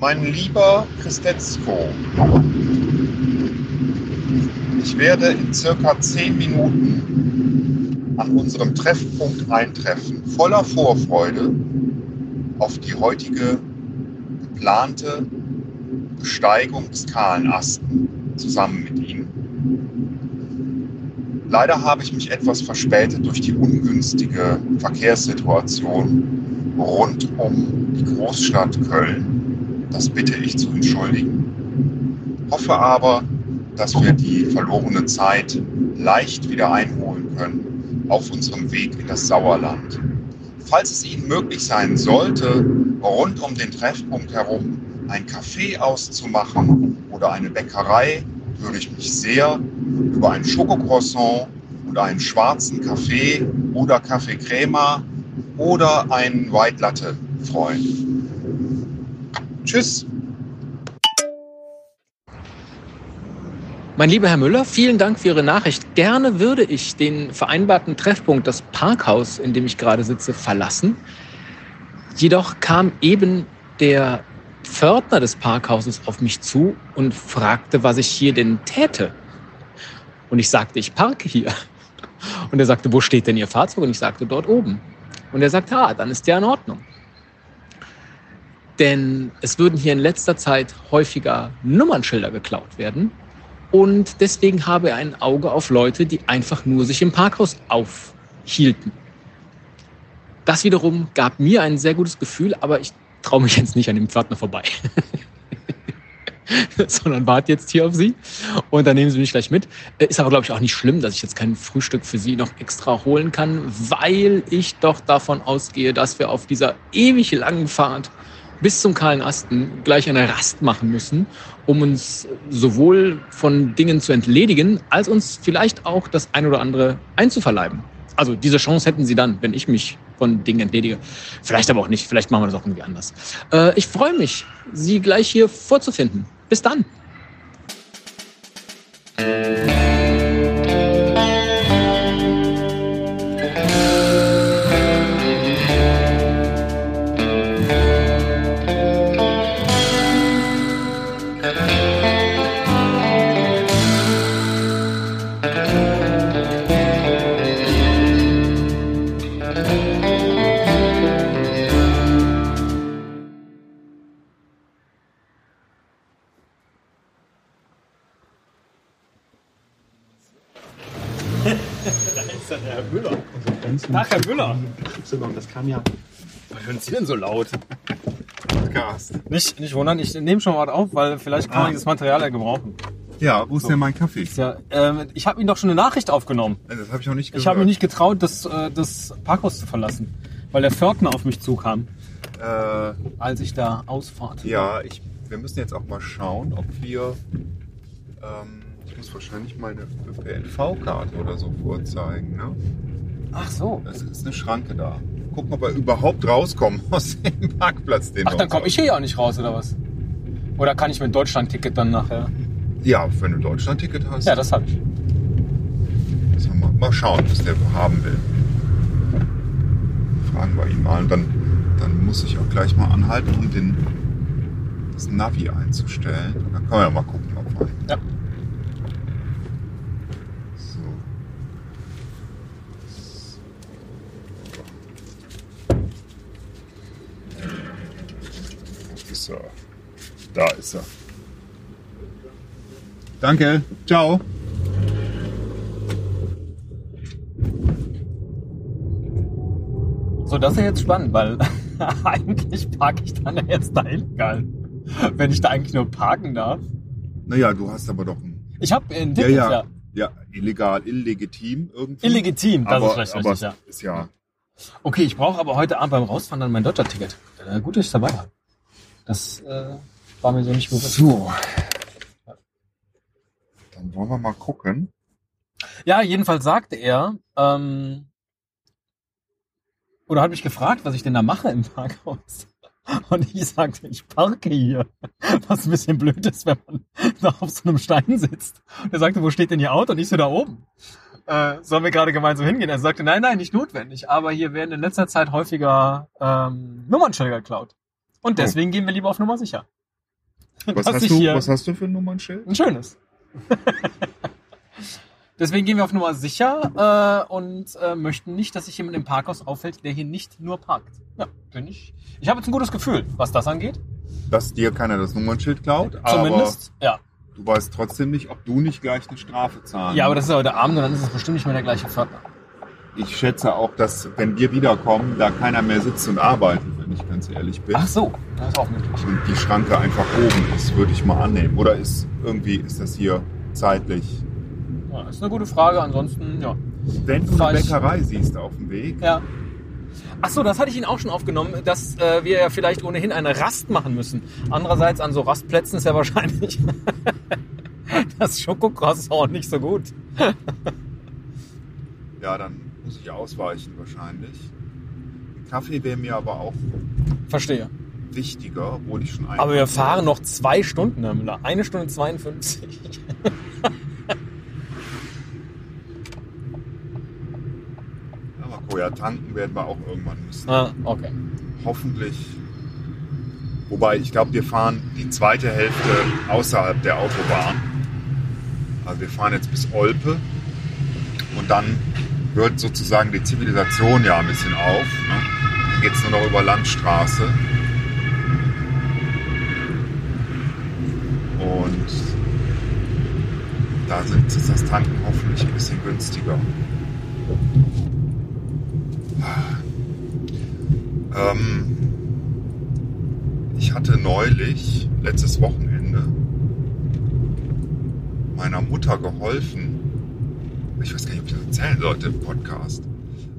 Mein lieber Christetzko, ich werde in circa zehn Minuten an unserem Treffpunkt eintreffen, voller Vorfreude auf die heutige geplante Besteigung des kahlen Asten zusammen mit Ihnen. Leider habe ich mich etwas verspätet durch die ungünstige Verkehrssituation rund um die Großstadt Köln. Das bitte ich zu entschuldigen. Hoffe aber, dass wir die verlorene Zeit leicht wieder einholen können auf unserem Weg in das Sauerland. Falls es Ihnen möglich sein sollte, rund um den Treffpunkt herum ein Café auszumachen oder eine Bäckerei, würde ich mich sehr über ein Schokocroissant oder einen schwarzen Kaffee oder Kaffee Crema oder einen White Latte freuen. Tschüss. Mein lieber Herr Müller, vielen Dank für Ihre Nachricht. Gerne würde ich den vereinbarten Treffpunkt, das Parkhaus, in dem ich gerade sitze, verlassen. Jedoch kam eben der Pförtner des Parkhauses auf mich zu und fragte, was ich hier denn täte. Und ich sagte, ich parke hier. Und er sagte, wo steht denn Ihr Fahrzeug? Und ich sagte, dort oben. Und er sagte, ah, dann ist der in Ordnung. Denn es würden hier in letzter Zeit häufiger Nummernschilder geklaut werden. Und deswegen habe er ein Auge auf Leute, die einfach nur sich im Parkhaus aufhielten. Das wiederum gab mir ein sehr gutes Gefühl, aber ich traue mich jetzt nicht an dem Pförtner vorbei. sondern warte jetzt hier auf Sie und dann nehmen Sie mich gleich mit. Äh, ist aber, glaube ich, auch nicht schlimm, dass ich jetzt kein Frühstück für Sie noch extra holen kann, weil ich doch davon ausgehe, dass wir auf dieser ewig langen Fahrt bis zum kahlen Asten gleich eine Rast machen müssen, um uns sowohl von Dingen zu entledigen, als uns vielleicht auch das ein oder andere einzuverleiben. Also diese Chance hätten Sie dann, wenn ich mich von Dingen entledige. Vielleicht aber auch nicht. Vielleicht machen wir das auch irgendwie anders. Äh, ich freue mich, Sie gleich hier vorzufinden. Bis dann. Das kam ja. Was hören Sie denn so laut? Podcast. Nicht, nicht wundern, ich nehme schon mal was auf, weil vielleicht kann man Ah. dieses Material ja gebrauchen. Ja, wo ist denn mein Kaffee? Ja, ähm, ich habe Ihnen doch schon eine Nachricht aufgenommen. Das habe ich noch nicht gehört. Ich habe mich nicht getraut, das, äh, das Parkhaus zu verlassen, weil der Pförtner auf mich zukam, Äh, als ich da ausfahrt. ja, ich, wir müssen jetzt auch mal schauen, ob wir. Ähm, ich muss wahrscheinlich meine ÖPNV-Karte oder so vorzeigen. Ne? Ach so. Das ist eine Schranke da. Gucken, ob wir überhaupt rauskommen aus dem Parkplatz. Den Ach, dann komme ich hier ja auch nicht raus, oder was? Oder kann ich mit Deutschland-Ticket dann nachher? Ja, wenn du Deutschland-Ticket hast. Ja, das habe ich. haben wir. Mal schauen, was der haben will. Fragen wir ihn mal. Und dann, dann muss ich auch gleich mal anhalten, um den, das Navi einzustellen. Dann können wir ja mal gucken, ob wir. Ja. So. Er? Da ist er. Danke. Ciao. So, das ist ja jetzt spannend, weil eigentlich parke ich dann ja jetzt da illegal. Wenn ich da eigentlich nur parken darf. Naja, du hast aber doch ein. Ich habe ein Ja, Ticket, ja. ja. Ja, illegal, illegitim irgendwie. Illegitim, das aber, ist vielleicht aber richtig, ja. ist ja. Okay, ich brauche aber heute Abend beim Rausfahren dann mein deutscher Ticket. Äh, gut, dass ich dabei habe. Das äh, war mir so nicht bewusst. So. Dann wollen wir mal gucken. Ja, jedenfalls sagte er, ähm, oder hat mich gefragt, was ich denn da mache im Parkhaus. Und ich sagte, ich parke hier. Was ein bisschen blöd ist, wenn man da auf so einem Stein sitzt. Und er sagte, wo steht denn Ihr Auto? Und ich so da oben. Äh, sollen wir gerade gemeinsam hingehen? Er sagte, nein, nein, nicht notwendig. Aber hier werden in letzter Zeit häufiger ähm, Nummernschilder geklaut. Und deswegen gehen wir lieber auf Nummer sicher. Was hast, du, was hast du für ein Nummernschild? ein schönes. Deswegen gehen wir auf Nummer sicher äh, und äh, möchten nicht, dass sich jemand im Parkhaus auffällt, der hier nicht nur parkt. Ja, bin ich. Ich habe jetzt ein gutes Gefühl, was das angeht. Dass dir keiner das Nummernschild klaut, Zumindest. Ja. aber du weißt trotzdem nicht, ob du nicht gleich eine Strafe zahlen Ja, aber das ist heute Abend und dann ist es bestimmt nicht mehr der gleiche Pförtner. Ich schätze auch, dass wenn wir wiederkommen, da keiner mehr sitzt und arbeitet, wenn ich ganz ehrlich bin. Ach so, das ist auch möglich. Und die Schranke einfach oben ist, würde ich mal annehmen. Oder ist irgendwie ist das hier zeitlich? Ja, ist eine gute Frage. Ansonsten, ja. Wenn du eine Bäckerei siehst auf dem Weg, Ja. Ach so, das hatte ich Ihnen auch schon aufgenommen, dass äh, wir ja vielleicht ohnehin eine Rast machen müssen. Andererseits an so Rastplätzen ist ja wahrscheinlich das Schokocroissant nicht so gut. ja, dann muss ich ausweichen wahrscheinlich. Ein Kaffee wäre mir aber auch Verstehe. wichtiger, obwohl ich schon Aber wir fahren noch zwei Stunden, Herr Müller. Eine Stunde 52. Ja, gucken, ja, tanken werden wir auch irgendwann müssen. Ah, okay. Hoffentlich. Wobei, ich glaube, wir fahren die zweite Hälfte außerhalb der Autobahn. Also wir fahren jetzt bis Olpe und dann hört sozusagen die Zivilisation ja ein bisschen auf. Ne? Dann geht es nur noch über Landstraße. Und da sind, ist das Tanken hoffentlich ein bisschen günstiger. Ähm, ich hatte neulich, letztes Wochenende, meiner Mutter geholfen. Ich weiß gar nicht, ob ich das erzählen sollte im Podcast.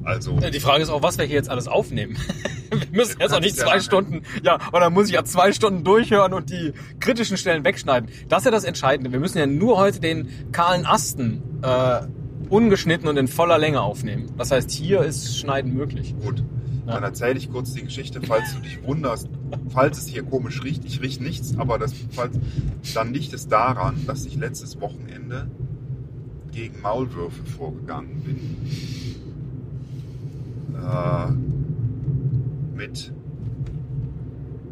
Also, Die Frage ist auch, was wir hier jetzt alles aufnehmen. Wir müssen jetzt auch nicht ja zwei Stunden, ja, und dann muss ich ja zwei Stunden durchhören und die kritischen Stellen wegschneiden. Das ist ja das Entscheidende. Wir müssen ja nur heute den kahlen Asten äh, ungeschnitten und in voller Länge aufnehmen. Das heißt, hier ist Schneiden möglich. gut. Ja. Dann erzähle ich kurz die Geschichte, falls du dich wunderst, falls es hier komisch riecht. Ich rieche nichts, aber das, falls, dann liegt es daran, dass ich letztes Wochenende gegen Maulwürfe vorgegangen bin. Äh, mit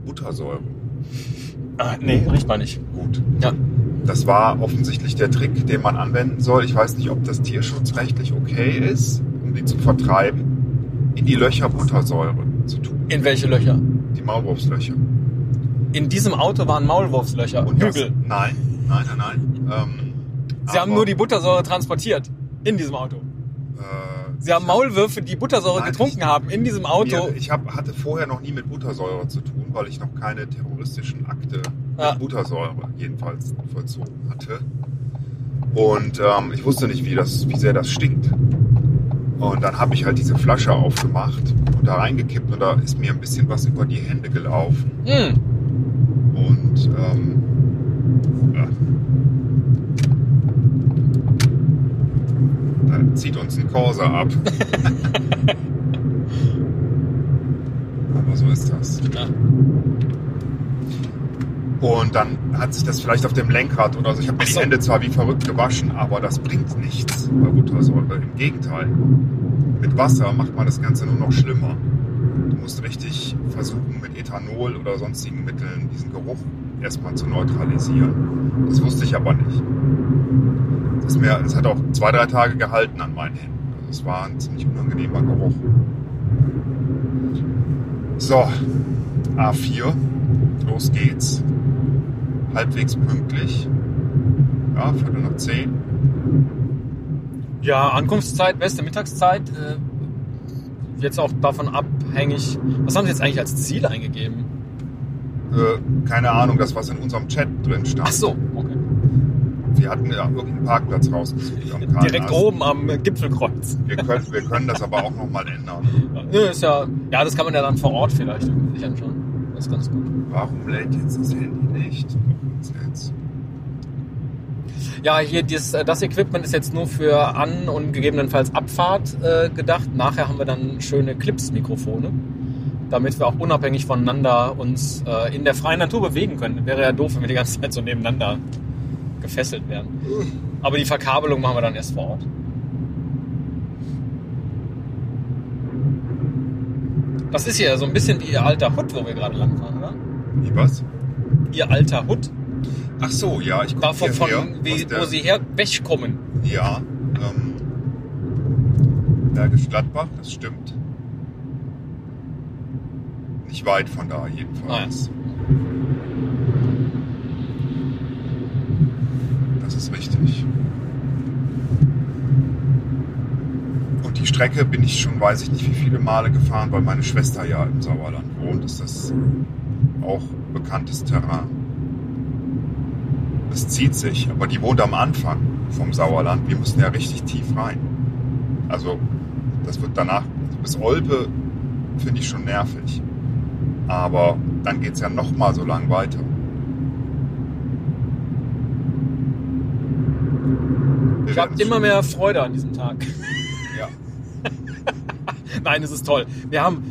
Buttersäure. Ah, nee, riecht man nicht. Gut. Ja. Das war offensichtlich der Trick, den man anwenden soll. Ich weiß nicht, ob das tierschutzrechtlich okay ist, um die zu vertreiben, in die Löcher Buttersäure zu tun. In welche Löcher? Die Maulwurfslöcher. In diesem Auto waren Maulwurfslöcher. Und das, Hügel. nein, nein, nein, nein. Ähm, Sie haben nur die Buttersäure transportiert. In diesem Auto. Äh, Sie haben Maulwürfe, die Buttersäure Nein, getrunken ich- haben, in diesem Auto. Mir, ich hab, hatte vorher noch nie mit Buttersäure zu tun, weil ich noch keine terroristischen Akte Ja. mit Buttersäure jedenfalls vollzogen hatte. Und ähm, ich wusste nicht, wie, das, wie sehr das stinkt. Und dann habe ich halt diese Flasche aufgemacht und da reingekippt und da ist mir ein bisschen was über die Hände gelaufen. Hm. Und ähm, ja. Zieht uns ein Corsa ab. Aber so ist das. Ja. Und dann hat sich das vielleicht auf dem Lenkrad oder so. Ich habe mir so. die Hände zwar wie verrückt gewaschen, aber das bringt nichts bei Buttersäure. Im Gegenteil. Mit Wasser macht man das Ganze nur noch schlimmer. Du musst richtig versuchen, mit Ethanol oder sonstigen Mitteln diesen Geruch erstmal zu neutralisieren. Das wusste ich aber nicht. Das, mir, das hat auch zwei, drei Tage gehalten an meinen Händen. Es war ein ziemlich unangenehmer Geruch. So, A4. Los geht's. Halbwegs pünktlich. Ja, Viertel nach zehn. Ja, Ankunftszeit, beste Mittagszeit. Äh, jetzt auch davon abhängig. Was haben Sie jetzt eigentlich als Ziel eingegeben? Äh, keine Ahnung, das was in unserem Chat drin stand. Ach so, okay. Wir hatten ja irgendeinen Parkplatz rausgesucht. Direkt oben am Gipfelkreuz. Wir können, wir können das aber auch nochmal ändern. Nö, ist ja, ja, das kann man ja dann vor Ort vielleicht sich anschauen. Das ist ganz gut. Warum lädt jetzt das Handy nicht? Ja, hier dieses, äh, das Equipment ist jetzt nur für An- und gegebenenfalls Abfahrt äh, gedacht. Nachher haben wir dann schöne Clips-Mikrofone, damit wir auch unabhängig voneinander uns äh, in der freien Natur bewegen können. Wäre ja doof, wenn wir die ganze Zeit so nebeneinander gefesselt wären. Aber die Verkabelung machen wir dann erst vor Ort. Das ist hier so ein bisschen wie Ihr alter Hut, wo wir gerade langfahren, oder? Wie was? ihr alter Hut. Ach so, ja, ich komme von, hierher. wie, wo sie her wegkommen. Ja, ähm, Bergisch Gladbach, das stimmt. Nicht weit von da jedenfalls. Das ist richtig. Und die Strecke bin ich schon, weiß ich nicht, wie viele Male gefahren, weil meine Schwester ja im Sauerland wohnt. Ist das auch bekanntes Terrain. Es zieht sich, aber die wohnt am Anfang vom Sauerland. Wir müssen ja richtig tief rein. Also, das wird danach, bis Olpe finde ich schon nervig. Aber dann geht's ja noch mal so lang weiter. Wir Ich habe immer mehr Freude an diesem Tag. Ja. Nein, es ist toll. Wir haben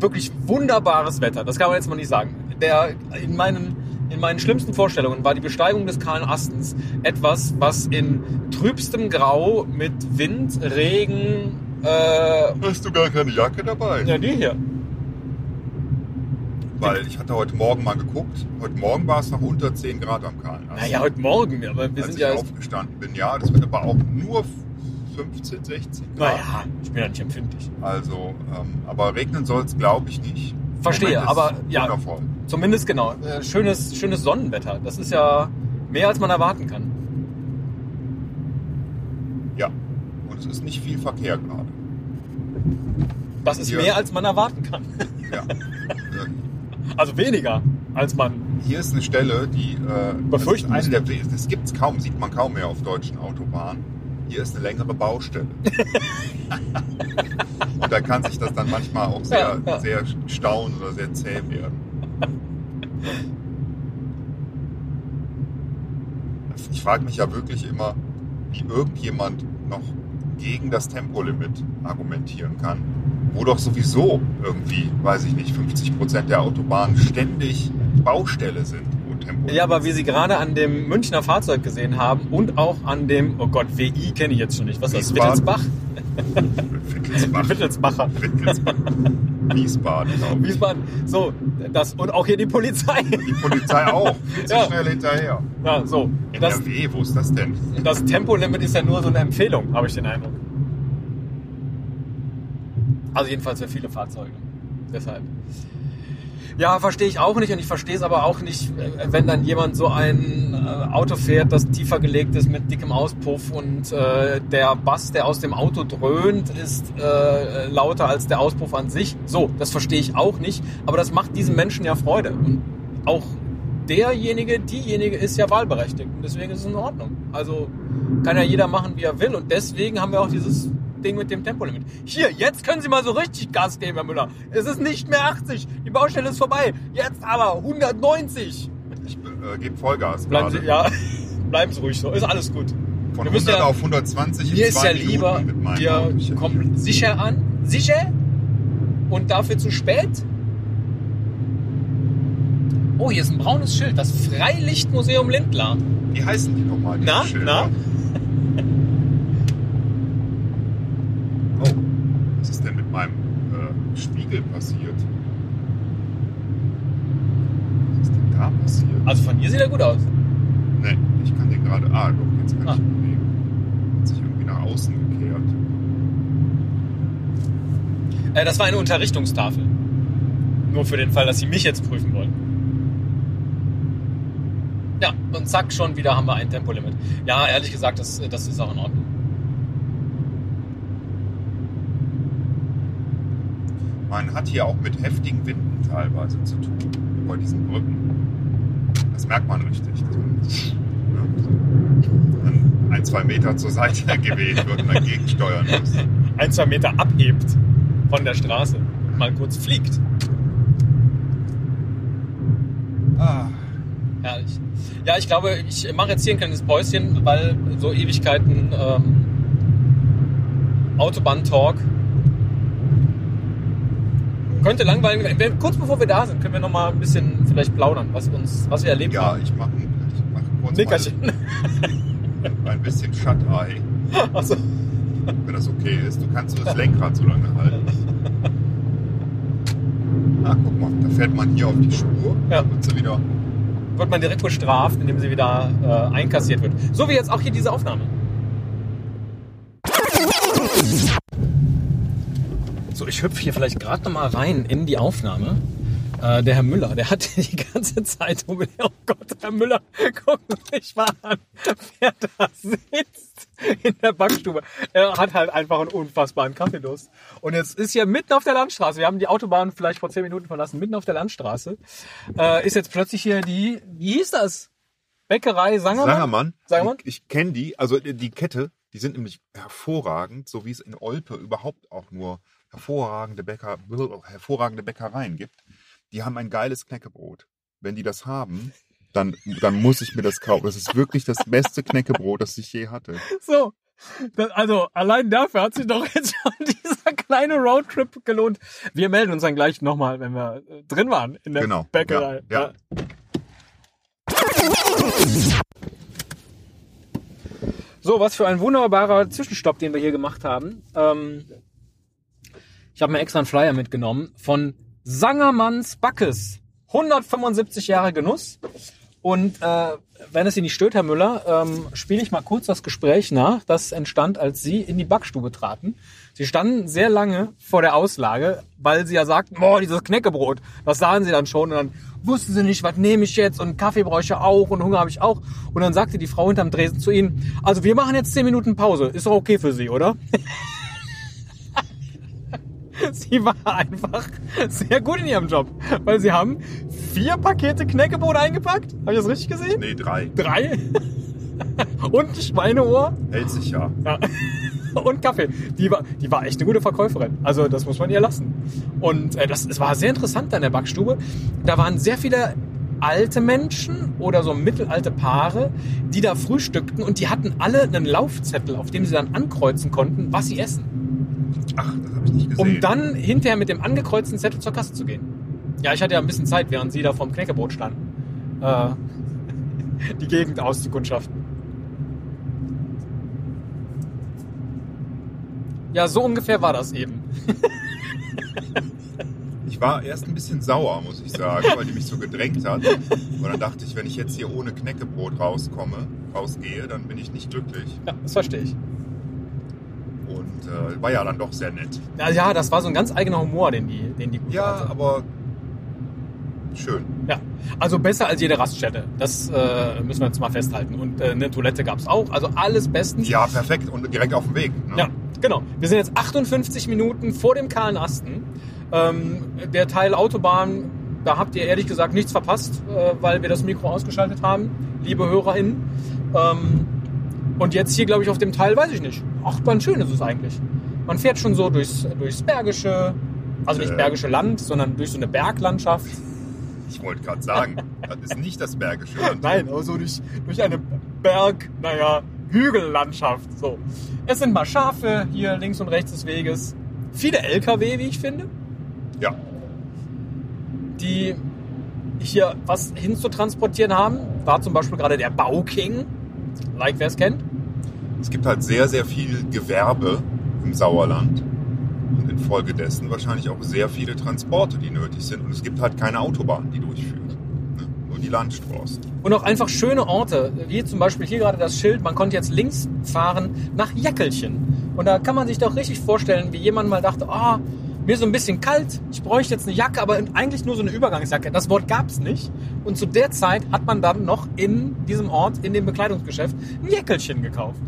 wirklich wunderbares Wetter. Das kann man jetzt mal nicht sagen. Der, in, meinen, in meinen schlimmsten Vorstellungen war die Besteigung des Kahlen Astens etwas, was in trübstem Grau mit Wind, Regen, äh, Hast du gar keine Jacke dabei? ja, die hier. Weil ich hatte heute Morgen mal geguckt. Heute Morgen war es noch unter 10 Grad am Kahlen. Ast. Naja, heute Morgen, aber wir als sind ich ja. aufgestanden bin. Ja, das wird aber auch nur 15, 16 Grad. Naja, ich bin ja nicht empfindlich. Also, ähm, aber regnen soll es, glaube ich, nicht. Verstehe, aber ja. Wundervoll. Zumindest genau. Äh, schönes, schönes Sonnenwetter. Das ist ja mehr als man erwarten kann. Ja. Und es ist nicht viel Verkehr gerade. Das ist Ja. mehr als man erwarten kann. Ja. Also weniger als man. Hier ist eine Stelle, die äh, Befürchten das, ist eine der, das gibt's kaum, sieht man kaum mehr auf deutschen Autobahnen. Hier ist eine längere Baustelle. Und da kann sich das dann manchmal auch sehr, Ja, ja. sehr stauen oder sehr zäh werden. Ich frage mich ja wirklich immer, wie irgendjemand noch gegen das Tempolimit argumentieren kann, wo doch sowieso irgendwie, weiß ich nicht, 50 Prozent der Autobahnen ständig Baustelle sind, Ja, aber wie Sie gerade an dem Münchner Fahrzeug gesehen haben und auch an dem, oh Gott, WI kenne ich jetzt schon nicht. Was ist das? Wittelsbach? Wittelsbach. Wittelsbacher. Wittelsbach. Wiesbaden, glaube ich. Wiesbaden. So, das, und auch hier die Polizei. Die Polizei auch. Viel zu Ja. schnell hinterher. Ja, so. Das, NRW, wo ist das denn? das Tempolimit ist ja nur so eine Empfehlung, habe ich den Eindruck. Also jedenfalls für viele Fahrzeuge. Deshalb. Ja, verstehe ich auch nicht und ich verstehe es aber auch nicht, äh, wenn dann jemand so ein äh, Auto fährt, das tiefer gelegt ist mit dickem Auspuff und äh, der Bass, der aus dem Auto dröhnt, ist äh, lauter als der Auspuff an sich. So, das verstehe ich auch nicht, aber das macht diesen Menschen ja Freude und auch derjenige, diejenige ist ja wahlberechtigt und deswegen ist es in Ordnung. Also kann ja jeder machen, wie er will und deswegen haben wir auch dieses Ding mit dem Tempolimit. Hier, jetzt können Sie mal so richtig Gas geben, Herr Müller. Es ist nicht mehr 80, die Baustelle ist vorbei. Jetzt aber 190. Ich äh, gebe Vollgas Bleiben Sie, ja, bleiben Sie ruhig so, ist alles gut. Von wir müssen 100 ja- auf 120 in Mir ist ja lieber, Minuten meinem wir kommen sicher an, sicher und dafür zu spät. Oh, hier ist ein braunes Schild, das Freilichtmuseum Lindlar. Wie heißen die nochmal? Na, Schilder? Oh, was ist denn mit meinem Spiegel passiert? Was ist denn da passiert? Also von hier sieht er gut aus. Ne, ich kann den gerade. Ah, doch, jetzt kann Ah. ich ihn bewegen. Hat sich irgendwie nach außen gekehrt. Äh, das war eine Unterrichtungstafel. Nur für den Fall, dass Sie mich jetzt prüfen wollen. Ja, und zack, schon wieder haben wir ein Tempolimit. Ja, ehrlich gesagt, das, das ist auch in Ordnung. Man hat hier auch mit heftigen Winden teilweise zu tun, bei diesen Brücken. Das merkt man richtig. Dass man, dann ein, zwei Meter zur Seite geweht wird und dagegen steuern muss. Ein, zwei Meter abhebt von der Straße und mal kurz fliegt. Ah, Herrlich. Ja, ich glaube, ich mache jetzt hier ein kleines Päuschen, weil so Ewigkeiten ähm, Autobahn-Talk könnte langweilig werden. Kurz bevor wir da sind, können wir noch mal ein bisschen vielleicht plaudern, was, uns, was wir erlebt ja, haben. ich mache ich mach kurz Nickerchen. mal ein bisschen Shut-Eye, Also, wenn das okay ist. Du kannst so das Lenkrad so lange halten. Ah, guck mal, da fährt man hier auf die Spur. Ja. Wird sie wieder wird man direkt bestraft, indem sie wieder äh, einkassiert wird. So wie jetzt auch hier diese Aufnahme. So, ich hüpfe hier vielleicht gerade noch mal rein in die Aufnahme. Äh, der Herr Müller, der hat die ganze Zeit, oh Gott, Herr Müller, gucken Sie sich mal an, wer da sitzt in der Backstube. Er hat halt einfach einen unfassbaren Kaffeedurst. Und jetzt ist hier mitten auf der Landstraße, wir haben die Autobahn vielleicht vor zehn Minuten verlassen, mitten auf der Landstraße, äh, ist jetzt plötzlich hier die, wie hieß das? Bäckerei Sangermann? Sangermann. Sangermann? Ich, ich kenne die, also die Kette, die sind nämlich hervorragend, so wie es in Olpe überhaupt auch nur hervorragende Bäcker, hervorragende Bäckereien gibt. Die haben ein geiles Knäckebrot. Wenn die das haben, dann, dann muss ich mir das kaufen. Das ist wirklich das beste Knäckebrot, das ich je hatte. So. Das, also allein dafür hat sich doch jetzt schon dieser kleine Roadtrip gelohnt. Wir melden uns dann gleich nochmal, wenn wir äh, drin waren in der Genau, Bäckerei. ja, ja. So, was für ein wunderbarer Zwischenstopp, den wir hier gemacht haben. Ähm, ich habe mir extra einen Flyer mitgenommen von Sangermanns Backes. 175 Jahre Genuss. Und äh, wenn es Ihnen nicht stört, Herr Müller, ähm, spiele ich mal kurz das Gespräch nach, das entstand, als Sie in die Backstube traten. Sie standen sehr lange vor der Auslage, weil Sie ja sagten, boah, dieses Knäckebrot, das sahen Sie dann schon. Und dann wussten Sie nicht, was nehme ich jetzt und Kaffee brauche ich auch und Hunger habe ich auch. Und dann sagte die Frau hinterm Dresen zu Ihnen, also wir machen jetzt 10 Minuten Pause. Ist doch okay für Sie, oder? Sie war einfach sehr gut in ihrem Job, weil sie haben vier Pakete Knäckebrot eingepackt. Habe ich das richtig gesehen? Nee, drei. Drei. Und ein Schweineohr Hält sich ja. ja. und Kaffee. Die war, die war echt eine gute Verkäuferin. Also das muss man ihr lassen. Und äh, das, es war sehr interessant da in der Backstube. Da waren sehr viele alte Menschen oder so mittelalte Paare, die da frühstückten und die hatten alle einen Laufzettel, auf dem sie dann ankreuzen konnten, was sie essen Ach, das habe ich nicht gesehen. um dann hinterher mit dem angekreuzten Zettel zur Kasse zu gehen. Ja, ich hatte ja ein bisschen Zeit, während Sie da vorm Knäckebrot standen. Äh, die Gegend auszukundschaften. Ja, so ungefähr war das eben. Ich war erst ein bisschen sauer, muss ich sagen, weil die mich so gedrängt hat. Und dann dachte ich, wenn ich jetzt hier ohne Knäckebrot rauskomme, rausgehe, dann bin ich nicht glücklich. Ja, das verstehe ich. Äh, war ja dann doch sehr nett. Ja, ja, das war so ein ganz eigener Humor, den die, den die Ja, hatte. aber schön. Ja, also besser als jede Raststätte. Das äh, müssen wir jetzt mal festhalten. Und äh, eine Toilette gab's auch. Also alles bestens. Ja, perfekt und direkt auf dem Weg. Ne? Ja, genau. Wir sind jetzt 58 Minuten vor dem kahlen Asten. Ähm, der Teil Autobahn, da habt ihr ehrlich gesagt nichts verpasst, äh, weil wir das Mikro ausgeschaltet haben, liebe HörerInnen. Ähm, und jetzt hier, glaube ich, auf dem Teil, weiß ich nicht. Ach, ganz schön ist es eigentlich. Man fährt schon so durchs, durchs Bergische, also nicht Äh. Bergische Land, sondern durch so eine Berglandschaft. Ich wollte gerade sagen, das ist nicht das Bergische Land. Nein, aber so durch, durch eine Berg, naja, Hügellandschaft. So. Es sind mal Schafe hier links und rechts des Weges. Viele LKW, wie ich finde, Ja, die hier was hinzutransportieren haben. War zum Beispiel gerade der Bauking. Like wer es kennt. es gibt halt sehr, sehr viel Gewerbe im Sauerland. Und infolgedessen wahrscheinlich auch sehr viele Transporte, die nötig sind. Und es gibt halt keine Autobahn, die durchführt. Ne? Nur die Landstraßen. Und auch einfach schöne Orte, wie zum Beispiel hier gerade das Schild, man konnte jetzt links fahren nach Jäckelchen. Und da kann man sich doch richtig vorstellen, wie jemand mal dachte, ah, mir ist so ein bisschen kalt, ich bräuchte jetzt eine Jacke, aber eigentlich nur so eine Übergangsjacke. Das Wort gab es nicht. Und zu der Zeit hat man dann noch in diesem Ort, in dem Bekleidungsgeschäft, ein Jäckelchen gekauft.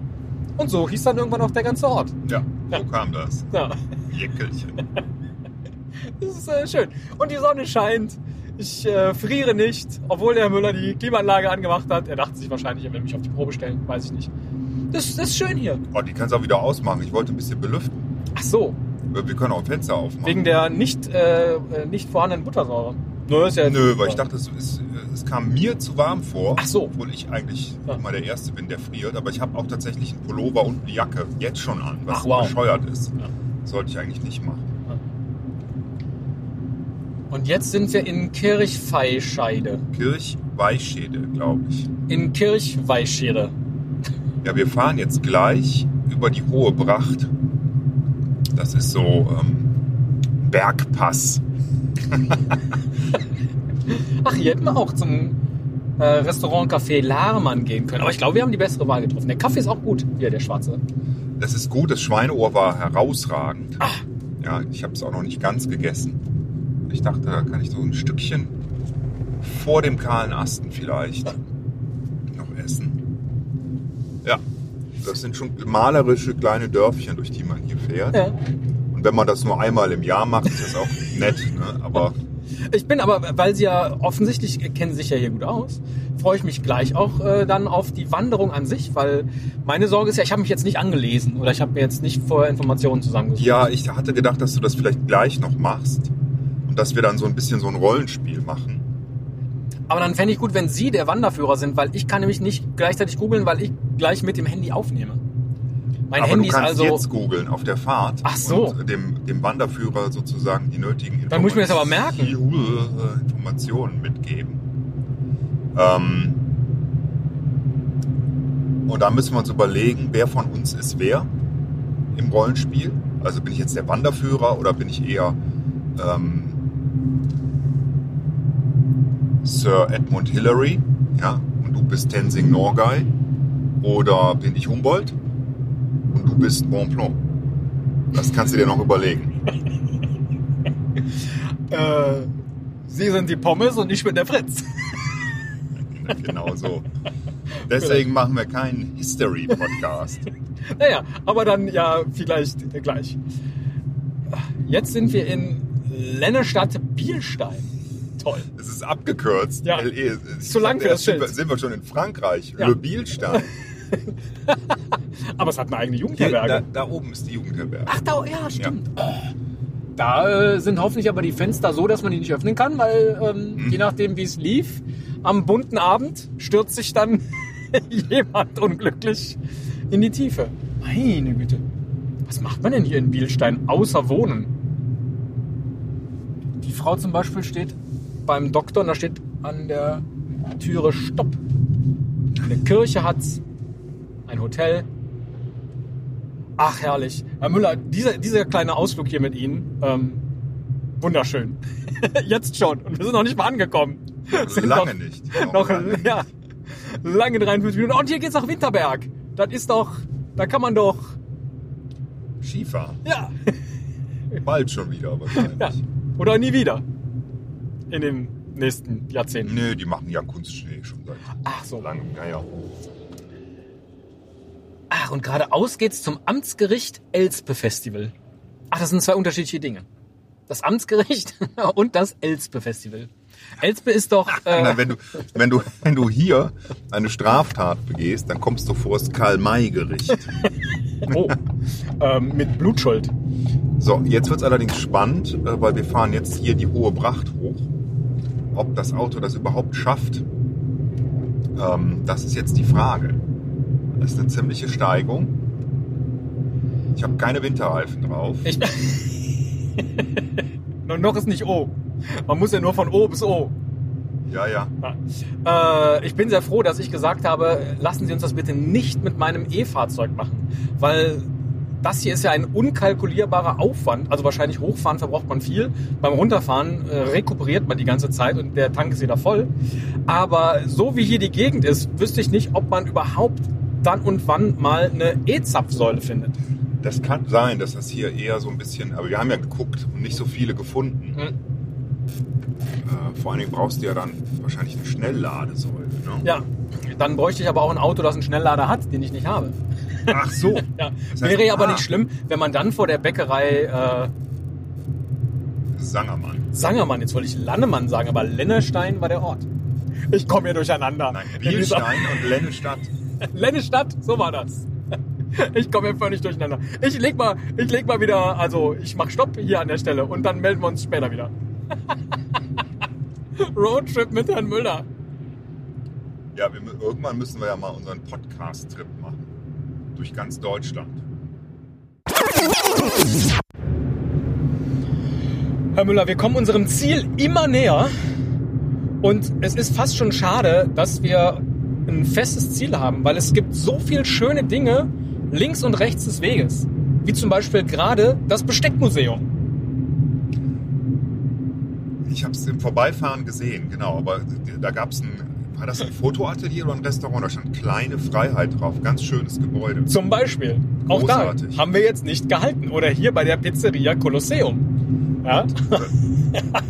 Und so hieß dann irgendwann auch der ganze Ort. Ja, so Ja. kam das. Ja, Jäckelchen. das ist äh, schön. Und die Sonne scheint. Ich äh, friere nicht, obwohl der Herr Müller die Klimaanlage angemacht hat. Er dachte sich wahrscheinlich, er will mich auf die Probe stellen, weiß ich nicht. Das, das ist schön hier. Oh, die kannst du auch wieder ausmachen. Ich wollte ein bisschen belüften. Ach so, Wir können auch Fenster aufmachen. wegen der nicht, äh, äh, nicht vorhandenen Buttersäure. Nö, ist ja Nö, weil ich dachte, es, ist, es kam mir zu warm vor. Ach so. Obwohl ich eigentlich Ja. immer der Erste bin, der friert. Aber ich habe auch tatsächlich einen Pullover und eine Jacke jetzt schon an, was Ach, wow. bescheuert ist. Ja. Sollte ich eigentlich nicht machen. Und jetzt sind wir in Kirchweihscheide. Kirchweihschäde, glaube ich. In Kirchweihscheide. Ja, wir fahren jetzt gleich über die Hohe Bracht. Das ist so ähm, Bergpass. Ach, hier hätten wir auch zum äh, Restaurant Café Lahrmann gehen können. Aber ich glaube, wir haben die bessere Wahl getroffen. Der Kaffee ist auch gut, hier der schwarze. Das ist gut, das Schweineohr war herausragend. Ah. Ja, ich habe es auch noch nicht ganz gegessen. Ich dachte, da kann ich so ein Stückchen vor dem kahlen Asten vielleicht noch essen. Ja, das sind schon malerische kleine Dörfchen, durch die man hier fährt. Ja. Und wenn man das nur einmal im Jahr macht, ist das auch nett. Ne? Aber Ich bin aber, weil Sie ja offensichtlich kennen sich ja hier gut aus, freue ich mich gleich auch äh, dann auf die Wanderung an sich, weil meine Sorge ist ja, ich habe mich jetzt nicht angelesen oder ich habe mir jetzt nicht vorher Informationen zusammengesucht. ja, ich hatte gedacht, dass du das vielleicht gleich noch machst. Und dass wir dann so ein bisschen so ein Rollenspiel machen. Aber dann fände ich gut, wenn Sie der Wanderführer sind, weil ich kann nämlich nicht gleichzeitig googeln, weil ich gleich mit dem Handy aufnehme. Mein Aber Handy du kannst ist also. jetzt googeln auf der Fahrt. Ach so. Und dem, dem Wanderführer sozusagen die nötigen Dann muss ich mir das aber merken. Informationen- Informationen mitgeben. Ähm, und da müssen wir uns überlegen, wer von uns ist wer im Rollenspiel. Also bin ich jetzt der Wanderführer oder bin ich eher ähm, Sir Edmund Hillary, ja, und du bist Tenzing Norgay, oder bin ich Humboldt und du bist Bonpland. Das kannst du dir noch überlegen. Äh, Sie sind die Pommes und ich bin der Fritz. genau so. Deswegen machen wir keinen History-Podcast. Naja, aber dann ja vielleicht gleich. Jetzt sind wir in Lennestadt Bielstein. Toll. Es ist abgekürzt. Ja. LE. Ist zu lang für das sind wir, Schild. sind wir schon in Frankreich. Ja. Le Bielstein. Aber es hat eine eigene Hier, Jugendherberge. da, da oben ist die Jugendherberge. Ach, da, ja, stimmt. Da äh, sind hoffentlich aber die Fenster so, dass man die nicht öffnen kann, weil ähm, Hm. je nachdem, wie es lief, am bunten Abend stürzt sich dann jemand unglücklich in die Tiefe. Meine Güte. Was macht man denn hier in Bielstein außer wohnen? Die Frau zum Beispiel steht beim Doktor und da steht an der Türe Stopp. Eine Kirche hat's, ein Hotel, Ach, herrlich. Herr Müller, dieser, dieser kleine Ausflug hier mit Ihnen, ähm, wunderschön. Jetzt schon. Und wir sind noch nicht mal angekommen. Sind Lange noch, nicht. Noch, lange. ja, lange 53 Minuten. Und hier geht's nach Winterberg. Das ist doch, da kann man doch, Skifahren. ja, Bald schon wieder wahrscheinlich. ja. Oder nie wieder. In den nächsten Jahrzehnten. Nö, die machen ja Kunstschnee schon seit Ach so. langem. Ja, ja. Ach, und geradeaus geht's zum Amtsgericht Elspe Festival. Ach, das sind zwei unterschiedliche Dinge. Das Amtsgericht und das Elspe Festival. Elspe ist doch, äh, Na, wenn, du, wenn, du, wenn du hier eine Straftat begehst, dann kommst du vor das Karl-May-Gericht. oh, ähm, mit Blutschuld. So, jetzt wird's allerdings spannend, äh, weil wir fahren jetzt hier die hohe Bracht hoch. Ob das Auto das überhaupt schafft, ähm, das ist jetzt die Frage. Das ist eine ziemliche Steigung. Ich habe keine Winterreifen drauf. Ich, noch ist nicht O. Man muss ja nur von O bis O. Ja, ja. Äh, ich bin sehr froh, dass ich gesagt habe, lassen Sie uns das bitte nicht mit meinem E-Fahrzeug machen. Weil das hier ist ja ein unkalkulierbarer Aufwand. Also wahrscheinlich hochfahren verbraucht man viel. Beim Runterfahren äh, rekuperiert man die ganze Zeit und der Tank ist wieder voll. Aber so wie hier die Gegend ist, wüsste ich nicht, ob man überhaupt dann und wann mal eine E-Zapfsäule findet. Das kann sein, dass das hier eher so ein bisschen, aber wir haben ja geguckt und nicht so viele gefunden. Hm. Äh, vor allen Dingen brauchst du ja dann wahrscheinlich eine Schnellladesäule. Ne? Ja, dann bräuchte ich aber auch ein Auto, das einen Schnelllader hat, den ich nicht habe. Ach so. Ja, Das heißt, wäre aber ah. nicht schlimm, wenn man dann vor der Bäckerei äh, Sangermann. Sangermann, jetzt wollte ich Lannemann sagen, aber Lennestein war der Ort. Ich komme hier durcheinander. Nein, Bielstein und Lennestadt. Lennestadt, so war das. Ich komme hier völlig durcheinander. Ich leg mal, ich leg mal wieder, also ich mach Stopp hier an der Stelle und dann melden wir uns später wieder. Roadtrip mit Herrn Müller. Ja, wir, irgendwann müssen wir ja mal unseren Podcast-Trip machen. Durch ganz Deutschland. Herr Müller, wir kommen unserem Ziel immer näher und es ist fast schon schade, dass wir ein festes Ziel haben, weil es gibt so viel schöne Dinge links und rechts des Weges, wie zum Beispiel gerade das Besteckmuseum. Ich habe es im Vorbeifahren gesehen, genau. Aber da gab es einen War das ein Fotoatelier oder ein Restaurant? Da stand kleine Freiheit drauf. Ganz schönes Gebäude. Zum Beispiel. Auch Großartig. da haben wir jetzt nicht gehalten. Oder hier bei der Pizzeria Kolosseum. Ja?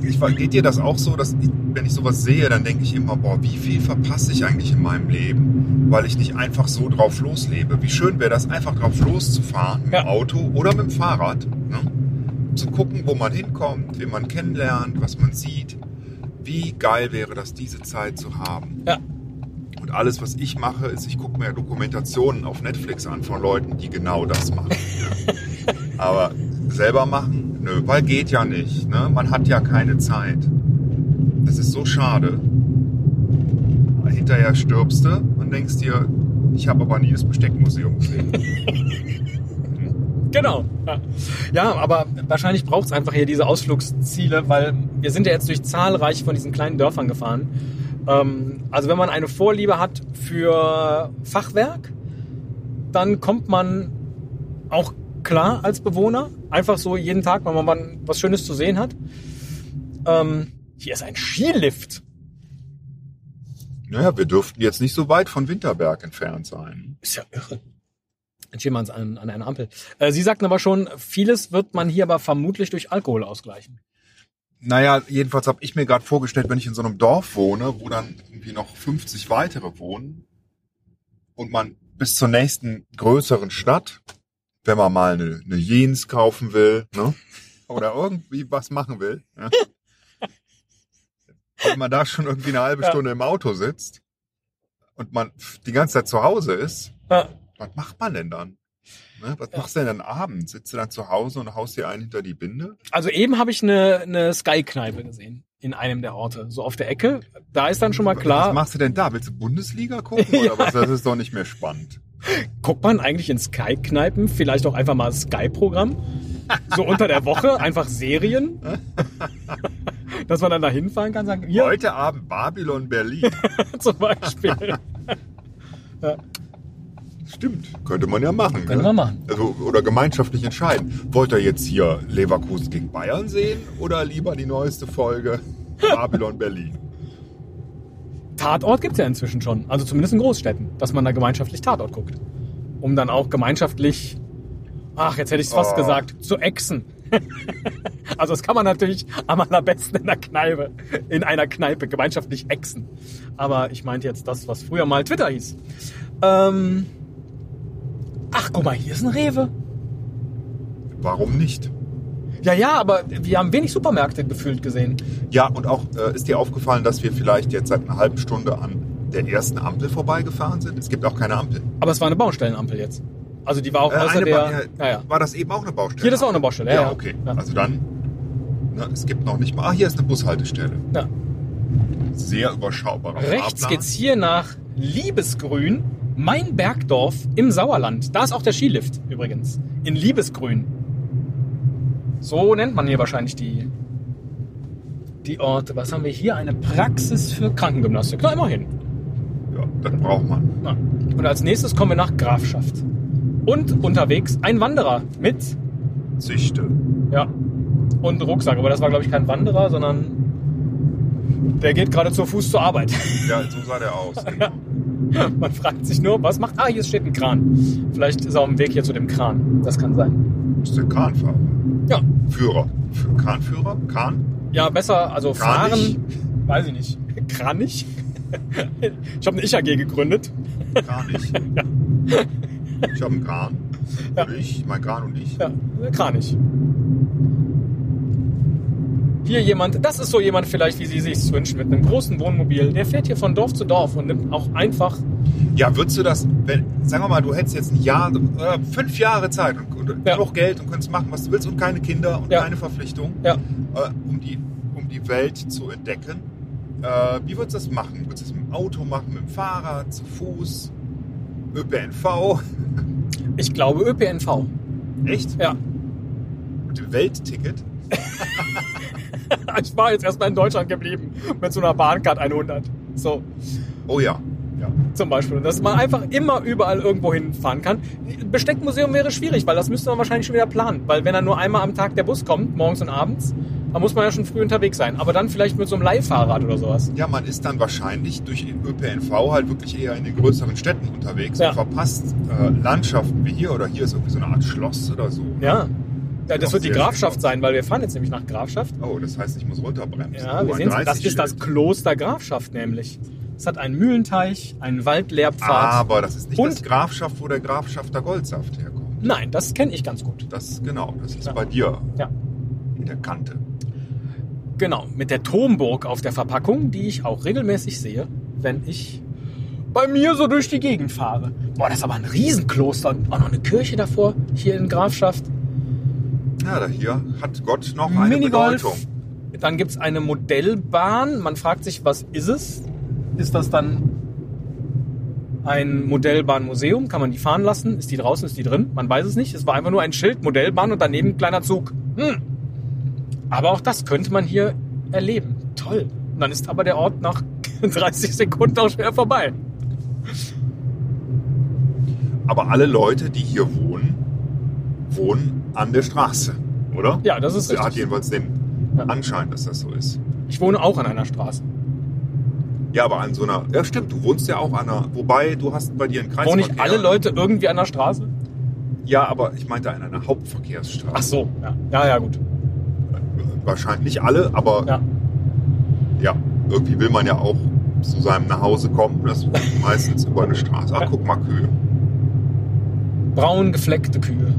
Ich, geht dir das auch so, dass ich, wenn ich sowas sehe, dann denke ich immer, boah, wie viel verpasse ich eigentlich in meinem Leben, weil ich nicht einfach so drauf loslebe. Wie schön wäre das, einfach drauf loszufahren mit Ja. dem Auto oder mit dem Fahrrad. Ne? Zu gucken, wo man hinkommt, wen man kennenlernt, was man sieht. Wie geil wäre das, diese Zeit zu haben. Ja. Und alles, was ich mache, ist, ich gucke mir Dokumentationen auf Netflix an von Leuten, die genau das machen. Aber selber machen, nö, weil geht ja nicht. Ne? Man hat ja keine Zeit. Das ist so schade. Hinterher stirbst du und denkst dir, ich habe aber nie das Besteckmuseum gesehen. Genau. Ja. aber wahrscheinlich braucht es einfach hier diese Ausflugsziele, weil wir sind ja jetzt durch zahlreiche von diesen kleinen Dörfern gefahren. Ähm, also wenn man eine Vorliebe hat für Fachwerk, dann kommt man auch klar als Bewohner. Einfach so jeden Tag, wenn man was Schönes zu sehen hat. Ähm, hier ist ein Skilift. naja, wir dürften jetzt nicht so weit von Winterberg entfernt sein. Ist ja irre. Jetzt stehen wir uns an, an einer Ampel. Äh, Sie sagten aber schon, vieles wird man hier aber vermutlich durch Alkohol ausgleichen. Naja, jedenfalls habe ich mir gerade vorgestellt, wenn ich in so einem Dorf wohne, wo dann irgendwie noch 50 weitere wohnen und man bis zur nächsten größeren Stadt, wenn man mal eine, eine Jeans kaufen will, ne? oder irgendwie was machen will, ja? wenn man da schon irgendwie eine halbe Ja. Stunde im Auto sitzt und man die ganze Zeit zu Hause ist, Ja. Was macht man denn dann? Ne? Was Ja. machst du denn dann abends? Sitzt du dann zu Hause und haust dir einen hinter die Binde? Also eben habe ich eine, eine Sky-Kneipe gesehen in einem der Orte, so auf der Ecke. Da ist dann schon mal Was klar, machst du denn da? Willst du Bundesliga gucken oder Ja. was? Das ist doch nicht mehr spannend. guckt man eigentlich in Sky-Kneipen vielleicht auch einfach mal Sky-Programm? So unter der Woche, einfach Serien? Dass man dann da hinfahren kann, sagen, hier Heute Abend Babylon Berlin. zum Beispiel. Stimmt, könnte man ja machen. Können ne? wir machen. Also, oder gemeinschaftlich entscheiden. Wollt ihr jetzt hier Leverkusen gegen Bayern sehen oder lieber die neueste Folge Babylon Berlin? Tatort gibt's ja inzwischen schon. Also zumindest in Großstädten, dass man da gemeinschaftlich Tatort guckt. Um dann auch gemeinschaftlich, ach, jetzt hätte ich es fast Oh. gesagt, zu exen. also das kann man natürlich am allerbesten in der Kneipe, in einer Kneipe gemeinschaftlich exen. Aber ich meinte jetzt das, was früher mal Twitter hieß. Ähm, ach, guck mal, hier ist ein Rewe. Warum nicht? Ja, ja, aber wir haben wenig Supermärkte gefühlt gesehen. Ja, und auch äh, ist dir aufgefallen, dass wir vielleicht jetzt seit einer halben Stunde an der ersten Ampel vorbeigefahren sind? Es gibt auch keine Ampel. Aber es war eine Baustellenampel jetzt. Also die war auch Äh, außer der... Ba- ja, ja. War das eben auch eine Baustelle? Hier ist auch eine Baustelle, ja, Ja, okay. Also dann, ne, es gibt noch nicht mal. Ah, hier ist eine Bushaltestelle. Ja. Sehr überschaubarer Rechts Fahrplan. geht's hier nach Liebesgrün, mein Bergdorf im Sauerland. Da ist auch der Skilift übrigens. In Liebesgrün. So nennt man hier wahrscheinlich die, die Orte. Was haben wir hier? Eine Praxis für Krankengymnastik. Na, immerhin. Ja, das braucht man. Na. Und als nächstes kommen wir nach Grafschaft. Und unterwegs ein Wanderer mit, Züchte. ja, und Rucksack. Aber das war, glaube ich, kein Wanderer, sondern der geht gerade zu Fuß zur Arbeit. Ja, so sah der aus. Genau. Man fragt sich nur, was macht. Ah, hier steht ein Kran. Vielleicht ist er auf dem Weg hier zu dem Kran. Das kann sein. Ist der Kranfahrer. Ja, Führer. Für Kranführer? Kran? ja, besser, also Kranich? fahren. Weiß ich nicht. Kranich? Ich habe eine Ich-AG gegründet. Kranich. Ich habe einen Kran. Ja. Und ich, mein Kran und ich. Ja, Kranich. Hier jemand, das ist so jemand vielleicht, wie Sie sich wünschen, mit einem großen Wohnmobil. Der fährt hier von Dorf zu Dorf und nimmt auch einfach. Ja, würdest du das, wenn, sagen wir mal, du hättest jetzt ein Jahr, äh, fünf Jahre Zeit und, und Ja. genug Geld und könntest machen, was du willst und keine Kinder und Ja. keine Verpflichtung, Ja, äh, um, die, um die Welt zu entdecken. Äh, wie würdest du das machen? Würdest du das mit dem Auto machen, mit dem Fahrrad, zu Fuß, ÖPNV? ich glaube ÖPNV. Echt? Ja. Mit dem Weltticket? Ich war jetzt erstmal in Deutschland geblieben mit so einer Bahncard 100. So. Oh ja. ja. Zum Beispiel. Und dass man einfach immer überall irgendwo hinfahren kann. Besteckmuseum wäre schwierig, weil das müsste man wahrscheinlich schon wieder planen. Weil wenn dann nur einmal am Tag der Bus kommt, morgens und abends, Da muss man ja schon früh unterwegs sein. Aber dann vielleicht mit so einem Leihfahrrad oder sowas. Ja, man ist dann wahrscheinlich durch ÖPNV halt wirklich eher in den größeren Städten unterwegs Ja. und verpasst äh, Landschaften wie hier oder hier ist irgendwie so eine Art Schloss oder so. Ja. Ja das wird die Grafschaft sein, weil wir fahren jetzt nämlich nach Grafschaft. Oh, das heißt, ich muss runterbremsen. Ja, wir sehen das 30 ist das. Kloster Grafschaft nämlich. Es hat einen Mühlenteich, einen Waldlehrpfad. Aber das ist nicht Und- das Grafschaft, wo der Grafschafter Goldsaft herkommt. Nein, das kenne ich ganz gut. Das genau, das ist Ja. bei dir Ja. in der Kante. Genau, mit der Turmburg auf der Verpackung, die ich auch regelmäßig sehe, wenn ich bei mir so durch die Gegend fahre. Boah, das ist aber ein Riesenkloster und auch noch eine Kirche davor, hier in Grafschaft. Ja, da hier hat Gott noch eine Minigolf. Bedeutung. Dann gibt's eine Modellbahn. Man fragt sich, was ist es? Ist das dann ein Modellbahnmuseum? Kann man die fahren lassen? Ist die draußen? Ist die drin? Man weiß es nicht. Es war einfach nur ein Schild, Modellbahn und daneben ein kleiner Zug. Hm. Aber auch das könnte man hier erleben. Toll. Und dann ist aber der Ort nach 30 Sekunden auch schwer vorbei. Aber alle Leute, die hier wohnen, wohnen an der Straße, oder? Ja, das ist Sie hat richtig. jedenfalls den Ja. Anschein, dass das so ist. Ich wohne auch an einer Straße. Ja, aber an so einer. Ja, stimmt, du wohnst ja auch an einer. Wobei, du hast bei dir einen Kreis. Wohnen nicht alle Leute irgendwie an der Straße? Ja, aber ich meinte an einer Hauptverkehrsstraße. Ach so, ja. Ja, ja, gut. Wahrscheinlich nicht alle, aber Ja. ja, irgendwie will man ja auch zu seinem Nachhause kommen. Das ist meistens über eine Straße. Ach, guck mal, Kühe. Braun gefleckte Kühe.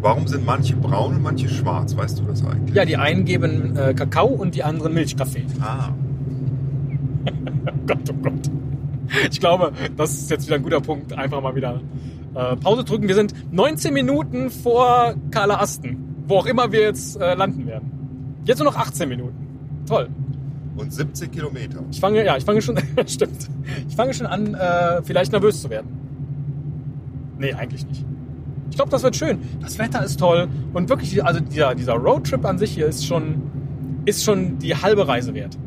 Warum sind manche braun und manche schwarz? Weißt du das eigentlich? Ja, die einen geben äh, Kakao und die anderen Milchkaffee. Ah, Gott, oh Gott. Ich glaube, das ist jetzt wieder ein guter Punkt. Einfach mal wieder äh, Pause drücken. Wir sind 19 Minuten vor Karla Asten, wo auch immer wir jetzt äh, landen werden. Jetzt nur noch 18 Minuten. Toll. und 17 Kilometer. Ich fange, ja, ich fange schon, stimmt. Ich fange schon an, äh, vielleicht nervös zu werden. Nee, eigentlich nicht. Ich glaube, das wird schön. Das Wetter ist toll und wirklich, also dieser, dieser Roadtrip an sich hier ist schon, ist schon die halbe Reise wert.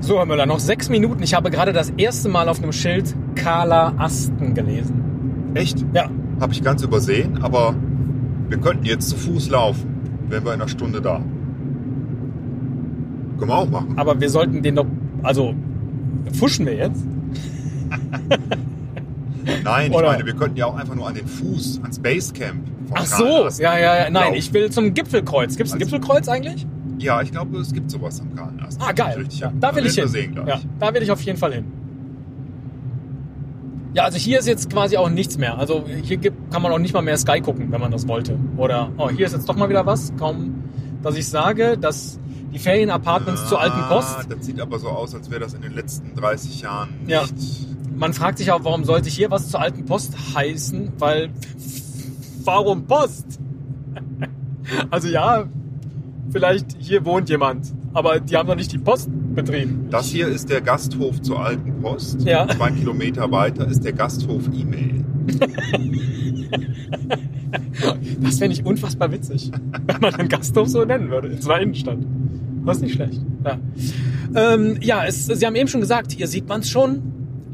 So, Herr Müller, noch sechs Minuten. Ich habe gerade das erste Mal auf einem Schild Carla Asten gelesen. Echt? Ja, Habe ich ganz übersehen, aber wir könnten jetzt zu Fuß laufen. Wären wir in einer Stunde da. Können wir auch machen. aber wir sollten den doch, also, fuschen wir jetzt? Nein, ich meine, wir könnten ja auch einfach nur an den Fuß, ans Basecamp. Ach so, ja, ja, ja. Nein, laufen. ich will zum Gipfelkreuz. Gibt es ein Also- Gipfelkreuz eigentlich? Ja, ich glaube, es gibt sowas am Kahlenast. Ah, geil. Ja, da will ich hin. sehen. Ja, da will ich auf jeden Fall hin. Ja, also hier ist jetzt quasi auch nichts mehr. Also hier gibt, kann man auch nicht mal mehr Sky gucken, wenn man das wollte. Oder, oh, hier ist jetzt doch mal wieder was. Kaum, dass ich sage, dass die Ferienapartments zur alten Post. Ah, Das sieht aber so aus, als wäre das in den letzten 30 Jahren Ja. nicht. Man fragt sich auch, warum sollte hier was zur alten Post heißen? Weil, warum Post? Also ja, vielleicht hier wohnt jemand, aber die haben noch nicht die Post betrieben. Das hier ist der Gasthof zur alten Post. Ja. Zwei Kilometer weiter ist der Gasthof E-Mail. Das fände ich unfassbar witzig, wenn man einen Gasthof so nennen würde. In zwar Innenstadt. Das ist nicht schlecht. Ja, ähm, ja es, Sie haben eben schon gesagt, hier sieht man es schon.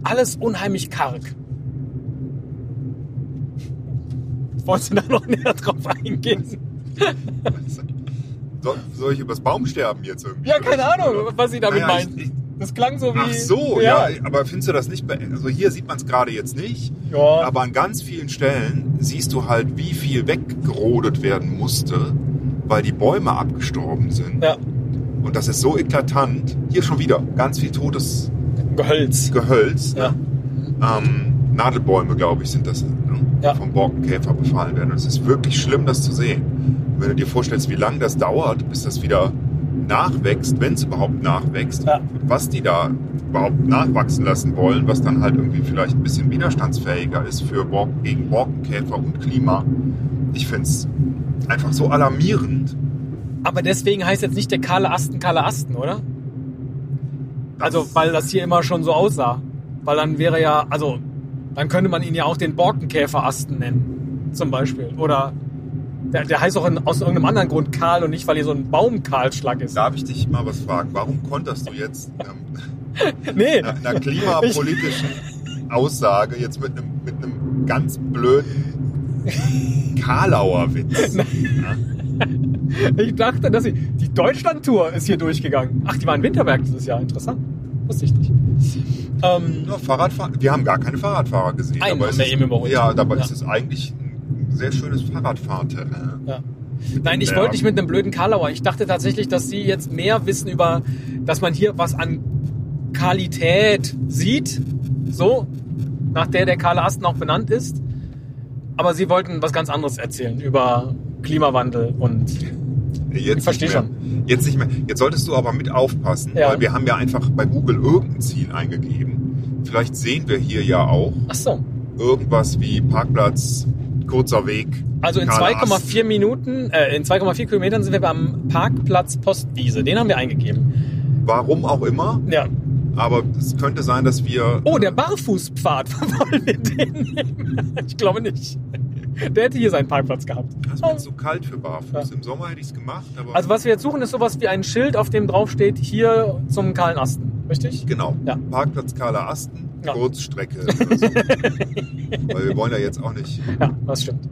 Alles unheimlich karg. Wolltest du da noch näher drauf eingehen? Soll, soll ich übers Baumsterben jetzt irgendwie? Ja, keine Ahnung, was Sie damit Naja, meinen. Das klang so wie. Ach so, ja. aber findest du das nicht? Also hier sieht man es gerade jetzt nicht, Ja. aber an ganz vielen Stellen siehst du halt, wie viel weggerodet werden musste, weil die Bäume abgestorben sind. ja, Und das ist so eklatant. Hier schon wieder ganz viel totes Gehölz. Gehölz. Ja. Ne? Ähm, Nadelbäume, glaube ich, sind das, ne? Ja. vom Borkenkäfer befallen werden. Und es ist wirklich schlimm, das zu sehen. Wenn du dir vorstellst, wie lange das dauert, bis das wieder nachwächst, wenn es überhaupt nachwächst, Ja. was die da überhaupt nachwachsen lassen wollen, was dann halt irgendwie vielleicht ein bisschen widerstandsfähiger ist für Borken, gegen Borkenkäfer und Klima. Ich finde es einfach so alarmierend. Aber deswegen heißt jetzt nicht der kahle Asten kahle Asten, oder? Also, weil das hier immer schon so aussah. Weil dann wäre ja, also, dann könnte man ihn ja auch den Borkenkäferasten nennen. Zum Beispiel. Oder der, der heißt auch in, aus irgendeinem anderen Grund kahl und nicht, weil hier so ein Baumkahlschlag ist. Darf ich dich mal was fragen? Warum konterst du jetzt ähm, Nee, einer, einer klimapolitischen Aussage jetzt mit einem, mit einem ganz blöden Karlauer Witz. Ja? Ich dachte, dass sie. Die Deutschland-Tour ist hier durchgegangen. Ach, die war in Winterberg dieses Jahr. Interessant. Wusste ich nicht. Ähm, Ja, Fahrradfahren. Wir haben gar keine Fahrradfahrer gesehen. Einen dabei haben wir eben es, ja, dabei Ja. ist es eigentlich sehr schönes Fahrradfahrterrain. ja. Nein, ich wollte nicht mit einem blöden Karlauer. Ich dachte tatsächlich, dass sie jetzt mehr wissen über, dass man hier was an Qualität sieht. So, nach der der Karle Asten auch benannt ist. Aber sie wollten was ganz anderes erzählen über Klimawandel und Jetzt Ich verstehe mehr. Jetzt nicht mehr. Jetzt solltest du aber mit aufpassen, Ja. weil wir haben ja einfach bei Google irgendein Ziel eingegeben. Vielleicht sehen wir hier ja auch ach so. irgendwas wie Parkplatz, kurzer Weg. Also in Karle 2,4 Minuten, äh, in 2,4 Kilometern sind wir beim Parkplatz Postwiese. Den haben wir eingegeben. Warum auch immer, Ja. aber es könnte sein, dass wir. Oh, der Barfußpfad. Wollen wir den nehmen? Ich glaube nicht. Der hätte hier seinen Parkplatz gehabt. Das ist mir jetzt so kalt für Barfuß. Im Sommer hätte ich es gemacht, aber. Also was wir jetzt suchen, ist sowas wie ein Schild, auf dem drauf steht, hier zum kahlen Asten. Richtig? Genau. Ja. Parkplatz Karla Asten, Ja. Kurzstrecke. So. Weil wir wollen ja jetzt auch nicht. Ja, das stimmt.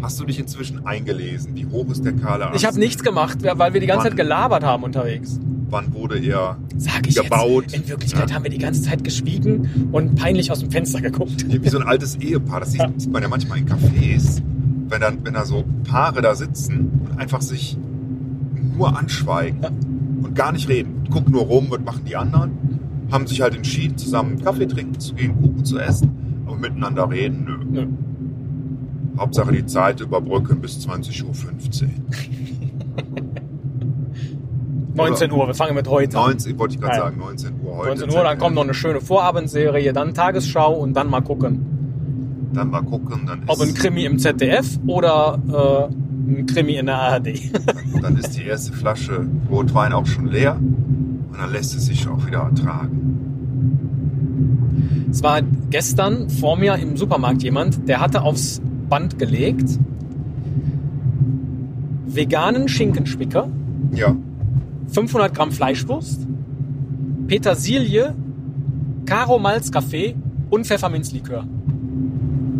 Hast du dich inzwischen eingelesen? Wie hoch ist der Karla Asten? Ich habe nichts gemacht, weil wir die ganze Wann? Zeit gelabert haben unterwegs. Wann wurde er Sag ich gebaut? jetzt. In Wirklichkeit Ja. haben wir die ganze Zeit geschwiegen und peinlich aus dem Fenster geguckt. Wie so ein altes Ehepaar. Das sieht, Ja. sieht man ja manchmal in Cafés, wenn, dann, wenn da so Paare da sitzen und einfach sich nur anschweigen Ja. und gar nicht reden. Gucken nur rum, was machen die anderen. Haben sich halt entschieden, zusammen Kaffee trinken zu gehen, Kuchen zu essen, aber miteinander reden, nö. Nö. Hauptsache die Zeit überbrücken bis 20.15 Uhr. 19 Uhr, wir fangen mit heute an. 19, wollte ich gerade Ja. sagen, 19 Uhr heute. 19 Uhr, dann kommt noch eine schöne Vorabendserie, dann Tagesschau und dann mal gucken, Dann mal gucken, dann ob ein ist, Krimi im ZDF oder äh, ein Krimi in der ARD. dann ist die erste Flasche Rotwein auch schon leer und dann lässt es sich auch wieder ertragen. Es war gestern vor mir im Supermarkt jemand, der hatte aufs Band gelegt veganen Schinkenspicker, Ja, 500 Gramm Fleischwurst, Petersilie, Karo Malzkaffee und Pfefferminzlikör.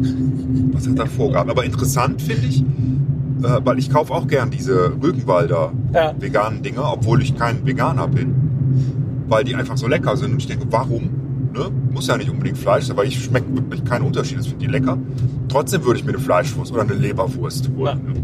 was hat er vorgehabt? Aber interessant finde ich, äh, weil ich kaufe auch gern diese Rügenwalder Ja. veganen Dinger, obwohl ich kein Veganer bin, weil die einfach so lecker sind und ich denke, warum? Ne? Muss ja nicht unbedingt Fleisch sein, weil ich schmecke wirklich keinen Unterschied, das finde ich lecker. Trotzdem würde ich mir eine Fleischwurst oder eine Leberwurst holen. Ne?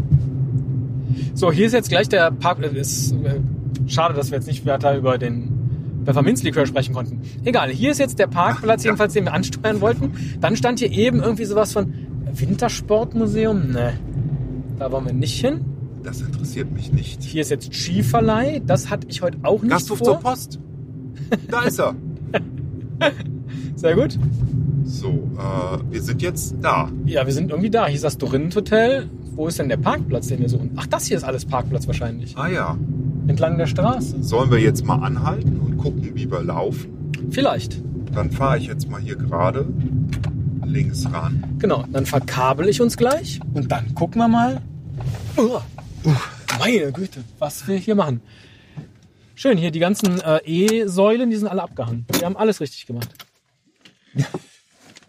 So, hier ist jetzt gleich der Park. äh, Ist, äh, schade, dass wir jetzt nicht weiter über den Pfefferminzlikör sprechen konnten. Egal, hier ist jetzt der Parkplatz, ja. jedenfalls, den wir ansteuern wollten. Dann stand hier eben irgendwie sowas von Wintersportmuseum. Ne, da wollen wir nicht hin. Das interessiert mich nicht. Hier ist jetzt Skiverleih. Das hatte ich heute auch nicht Gasthof zur vor. Post. Da ist er. Sehr gut. So, äh, wir sind jetzt da. Ja, wir sind irgendwie da. Hier ist das Dorint Hotel. Wo ist denn der Parkplatz, den wir suchen? Ach, das hier ist alles Parkplatz wahrscheinlich. Ah ja. Entlang der Straße. Sollen wir jetzt mal anhalten und gucken, wie wir laufen? Vielleicht. Dann fahre ich jetzt mal hier gerade links ran. Genau, dann verkabel ich uns gleich und dann gucken wir mal. Oh, meine Güte, was wir hier machen. Schön, hier die ganzen äh, E-Säulen, die sind alle abgehangen. Wir haben alles richtig gemacht. äh,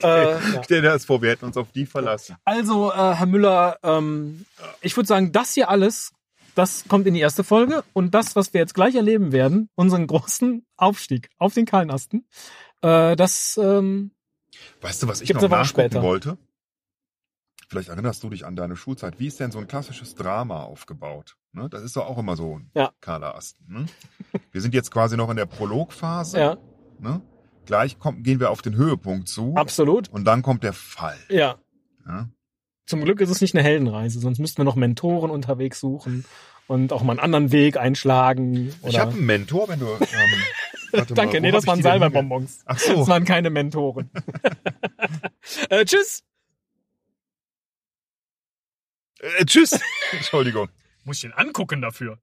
ja. Stell dir das vor, wir hätten uns auf die verlassen. Also, äh, Herr Müller, ähm, ich würde sagen, das hier alles, das kommt in die erste Folge. Und das, was wir jetzt gleich erleben werden, unseren großen Aufstieg auf den kahlen Asten, äh, das ähm, Weißt du, was ich noch nachgucken später. wollte? Vielleicht erinnerst du dich an deine Schulzeit. Wie ist denn so ein klassisches Drama aufgebaut? Ne? Das ist doch auch immer so ein Ja. Karla Asten. Ne? Wir sind jetzt quasi noch in der Prologphase. ja, Ne? Gleich kommt, gehen wir auf den Höhepunkt zu. absolut. Und dann kommt der Fall. Ja. Ja? Zum Glück ist es nicht eine Heldenreise, sonst müssten wir noch Mentoren unterwegs suchen und auch mal einen anderen Weg einschlagen. Oder Ich habe einen Mentor, wenn du. Ähm, mal, Danke, wo nee, das waren Salbeibonbons. Ach Das so. waren keine Mentoren. äh, tschüss. Äh, tschüss. Entschuldigung. Muss ich den angucken dafür.